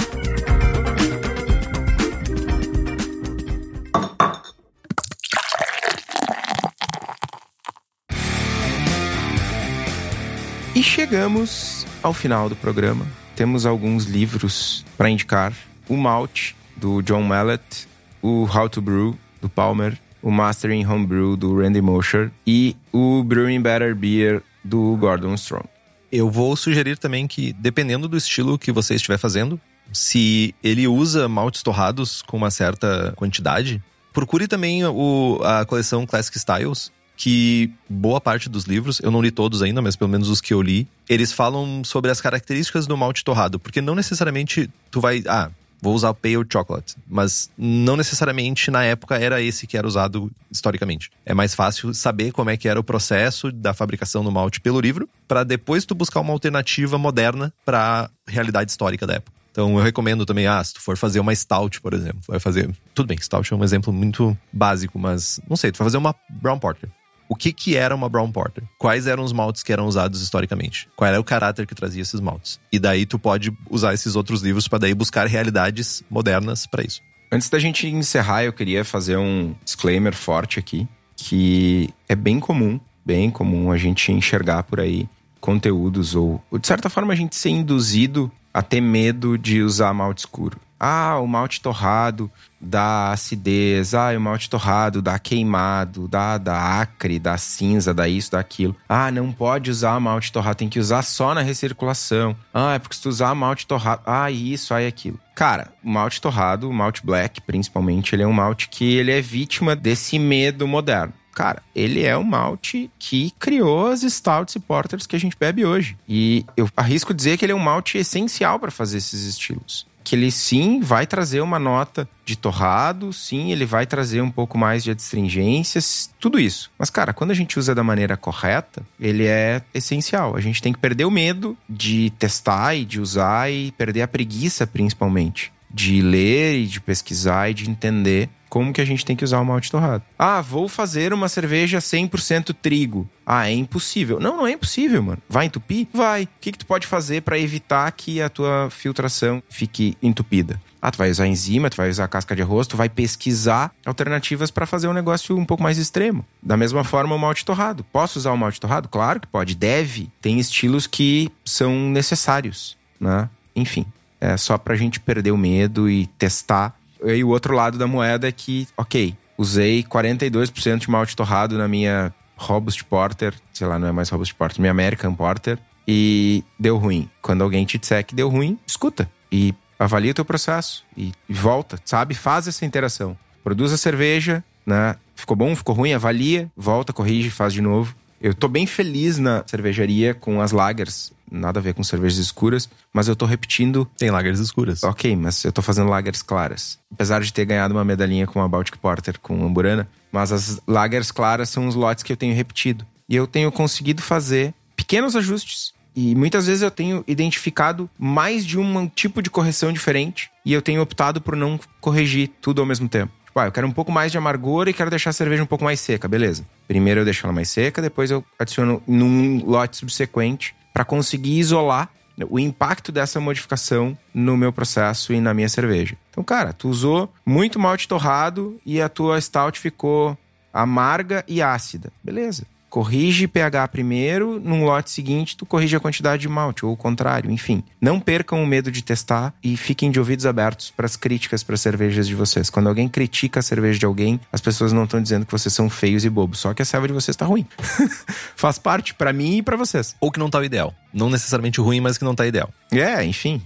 Chegamos ao final do programa. Temos alguns livros para indicar. O Malt, do John Mallet, o How to Brew, do Palmer, o Mastering Homebrew, do Randy Mosher e o Brewing Better Beer, do Gordon Strong. Eu vou sugerir também que, dependendo do estilo que você estiver fazendo, se ele usa maltes torrados com uma certa quantidade, procure também o, a coleção Classic Styles, que boa parte dos livros, eu não li todos ainda, mas pelo menos os que eu li, eles falam sobre as características do malte torrado, porque não necessariamente tu vai, ah, vou usar Pale Chocolate, mas não necessariamente na época era esse que era usado historicamente. É mais fácil saber como é que era o processo da fabricação do malte pelo livro, para depois tu buscar uma alternativa moderna para a realidade histórica da época. Então eu recomendo também, ah, se tu for fazer uma stout, por exemplo, vai fazer, tudo bem, stout é um exemplo muito básico, mas não sei, tu vai fazer uma brown porter o que, que era uma Brown Porter. Quais eram os maltes que eram usados historicamente. Qual era o caráter que trazia esses maltes. E daí tu pode usar esses outros livros para daí buscar realidades modernas para isso. Antes da gente encerrar, eu queria fazer um disclaimer forte aqui, que é bem comum, bem comum a gente enxergar por aí conteúdos ou, ou de certa forma a gente ser induzido a ter medo de usar malte escuro. Ah, o malte torrado dá acidez. Ah, o malte torrado dá queimado, dá, dá acre, dá cinza, dá isso, dá aquilo. Ah, não pode usar malte torrado, tem que usar só na recirculação. Ah, é porque se tu usar malte torrado, ah, isso, aí aquilo. Cara, o malte torrado, o malte black principalmente, ele é um malte que ele é vítima desse medo moderno. Cara, ele é o malte que criou as stouts e porters que a gente bebe hoje. E eu arrisco dizer que ele é um malte essencial para fazer esses estilos que ele sim vai trazer uma nota de torrado, sim, ele vai trazer um pouco mais de adstringências, tudo isso. Mas, cara, quando a gente usa da maneira correta, ele é essencial. A gente tem que perder o medo de testar e de usar e perder a preguiça, principalmente, de ler e de pesquisar e de entender como que a gente tem que usar o malte torrado. Ah, vou fazer uma cerveja 100% trigo. Ah, é impossível. Não, não é impossível, mano. Vai entupir? Vai. O que, que tu pode fazer para evitar que a tua filtração fique entupida? Ah, tu vai usar enzima, tu vai usar casca de arroz, tu vai pesquisar alternativas para fazer um negócio um pouco mais extremo. Da mesma forma, o malte torrado. Posso usar o malte torrado? Claro que pode, deve. Tem estilos que são necessários, né? Enfim, é só pra gente perder o medo e testar e o outro lado da moeda é que, ok, usei 42% de malte torrado na minha Robust Porter, sei lá, não é mais Robust Porter, minha American Porter, e deu ruim. Quando alguém te disser que deu ruim, escuta e avalia o teu processo e volta, sabe? Faz essa interação. Produz a cerveja, né? Ficou bom, ficou ruim, avalia, volta, corrige, faz de novo. Eu tô bem feliz na cervejaria com as lagers nada a ver com cervejas escuras, mas eu tô repetindo. Tem lagers escuras. Ok, mas eu tô fazendo lagers claras. Apesar de ter ganhado uma medalhinha com a Baltic Porter com Amburana, mas as lagers claras são os lotes que eu tenho repetido. E eu tenho conseguido fazer pequenos ajustes. E muitas vezes eu tenho identificado mais de um tipo de correção diferente e eu tenho optado por não corrigir tudo ao mesmo tempo. Tipo, ah, eu quero um pouco mais de amargor e quero deixar a cerveja um pouco mais seca, beleza. Primeiro eu deixo ela mais seca, depois eu adiciono num lote subsequente para conseguir isolar o impacto dessa modificação no meu processo e na minha cerveja. Então, cara, tu usou muito malte torrado e a tua stout ficou amarga e ácida. Beleza corrige pH primeiro, num lote seguinte tu corrige a quantidade de malte, ou o contrário, enfim. Não percam o medo de testar e fiquem de ouvidos abertos para as críticas para as cervejas de vocês. Quando alguém critica a cerveja de alguém, as pessoas não estão dizendo que vocês são feios e bobos, só que a cerveja de vocês está ruim. (laughs) Faz parte para mim e para vocês. Ou que não tá o ideal. Não necessariamente ruim, mas que não tá ideal. É, enfim,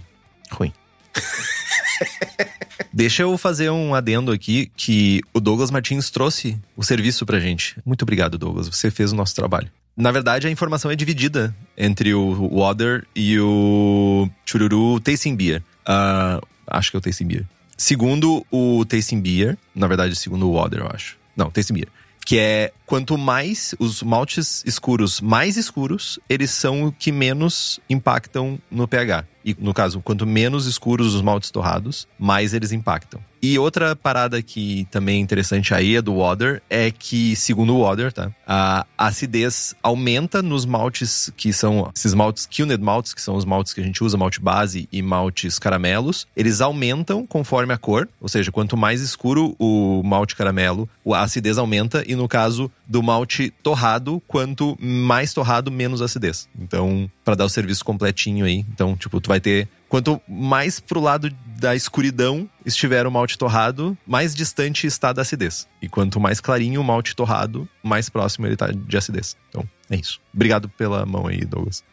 ruim. (laughs) Deixa eu fazer um adendo aqui que o Douglas Martins trouxe o serviço pra gente. Muito obrigado, Douglas. Você fez o nosso trabalho. Na verdade, a informação é dividida entre o Water e o Chururu Tasting Beer. Uh, acho que é o Tasting Beer. Segundo o Tasting Beer, na verdade, segundo o Water, eu acho. Não, Tasting Beer. Que é quanto mais os maltes escuros mais escuros, eles são o que menos impactam no pH. E no caso, quanto menos escuros os maltes torrados, mais eles impactam. E outra parada que também é interessante aí é do Water é que, segundo o Water, tá? A acidez aumenta nos maltes que são esses maltes Cuned maltes, que são os maltes que a gente usa, malte base e maltes caramelos. Eles aumentam conforme a cor, ou seja, quanto mais escuro o malte caramelo, a acidez aumenta e no caso do malte torrado, quanto mais torrado, menos acidez. Então, para dar o serviço completinho aí. Então, tipo, tu vai ter quanto mais pro lado da escuridão estiver o malte torrado, mais distante está da acidez. E quanto mais clarinho o malte torrado, mais próximo ele está de acidez. Então, é isso. Obrigado pela mão aí, Douglas.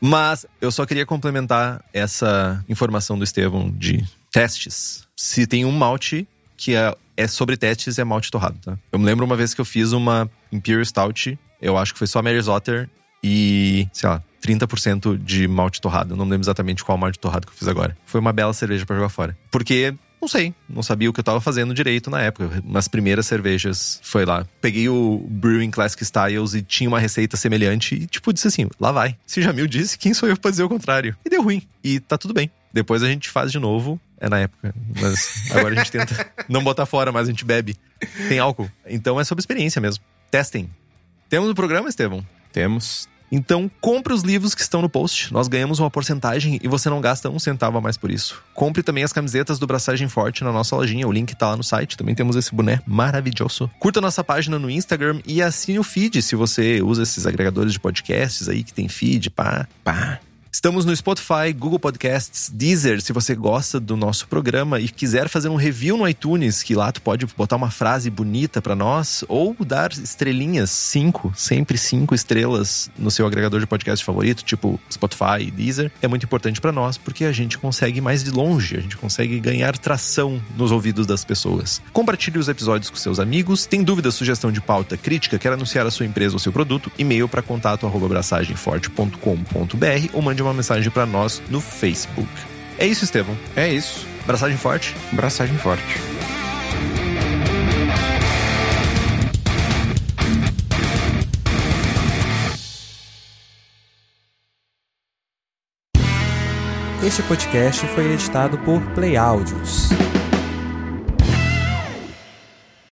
Mas eu só queria complementar essa informação do Estevão de testes. Se tem um malte que é, é sobre testes, é malte torrado, tá? Eu me lembro uma vez que eu fiz uma Imperial Stout, eu acho que foi só Mary's Otter e, sei lá, 30% de malte torrado. Eu não lembro exatamente qual malte torrado que eu fiz agora. Foi uma bela cerveja para jogar fora. Porque não sei, não sabia o que eu tava fazendo direito na época. Nas primeiras cervejas, foi lá. Peguei o Brewing Classic Styles e tinha uma receita semelhante e, tipo, disse assim: lá vai. Se Jamil disse, quem sou eu pra dizer o contrário? E deu ruim. E tá tudo bem. Depois a gente faz de novo. É na época. Mas agora a gente tenta não botar fora, mas a gente bebe. Tem álcool. Então é sobre experiência mesmo. Testem. Temos o programa, Estevão? Temos. Então, compre os livros que estão no post. Nós ganhamos uma porcentagem e você não gasta um centavo a mais por isso. Compre também as camisetas do Braçagem Forte na nossa lojinha. O link tá lá no site. Também temos esse boné maravilhoso. Curta nossa página no Instagram e assine o feed se você usa esses agregadores de podcasts aí que tem feed, pá, pá. Estamos no Spotify, Google Podcasts, Deezer. Se você gosta do nosso programa e quiser fazer um review no iTunes, que lá tu pode botar uma frase bonita para nós ou dar estrelinhas, cinco, sempre cinco estrelas no seu agregador de podcast favorito, tipo Spotify Deezer, é muito importante para nós porque a gente consegue mais de longe, a gente consegue ganhar tração nos ouvidos das pessoas. Compartilhe os episódios com seus amigos. Tem dúvida, sugestão de pauta, crítica, quer anunciar a sua empresa ou seu produto? E-mail para contato@abraçagemforte.com.br ou mande uma mensagem para nós no Facebook. É isso, Estevão. É isso. Braçagem forte. Braçagem forte. Este podcast foi editado por Play Áudios.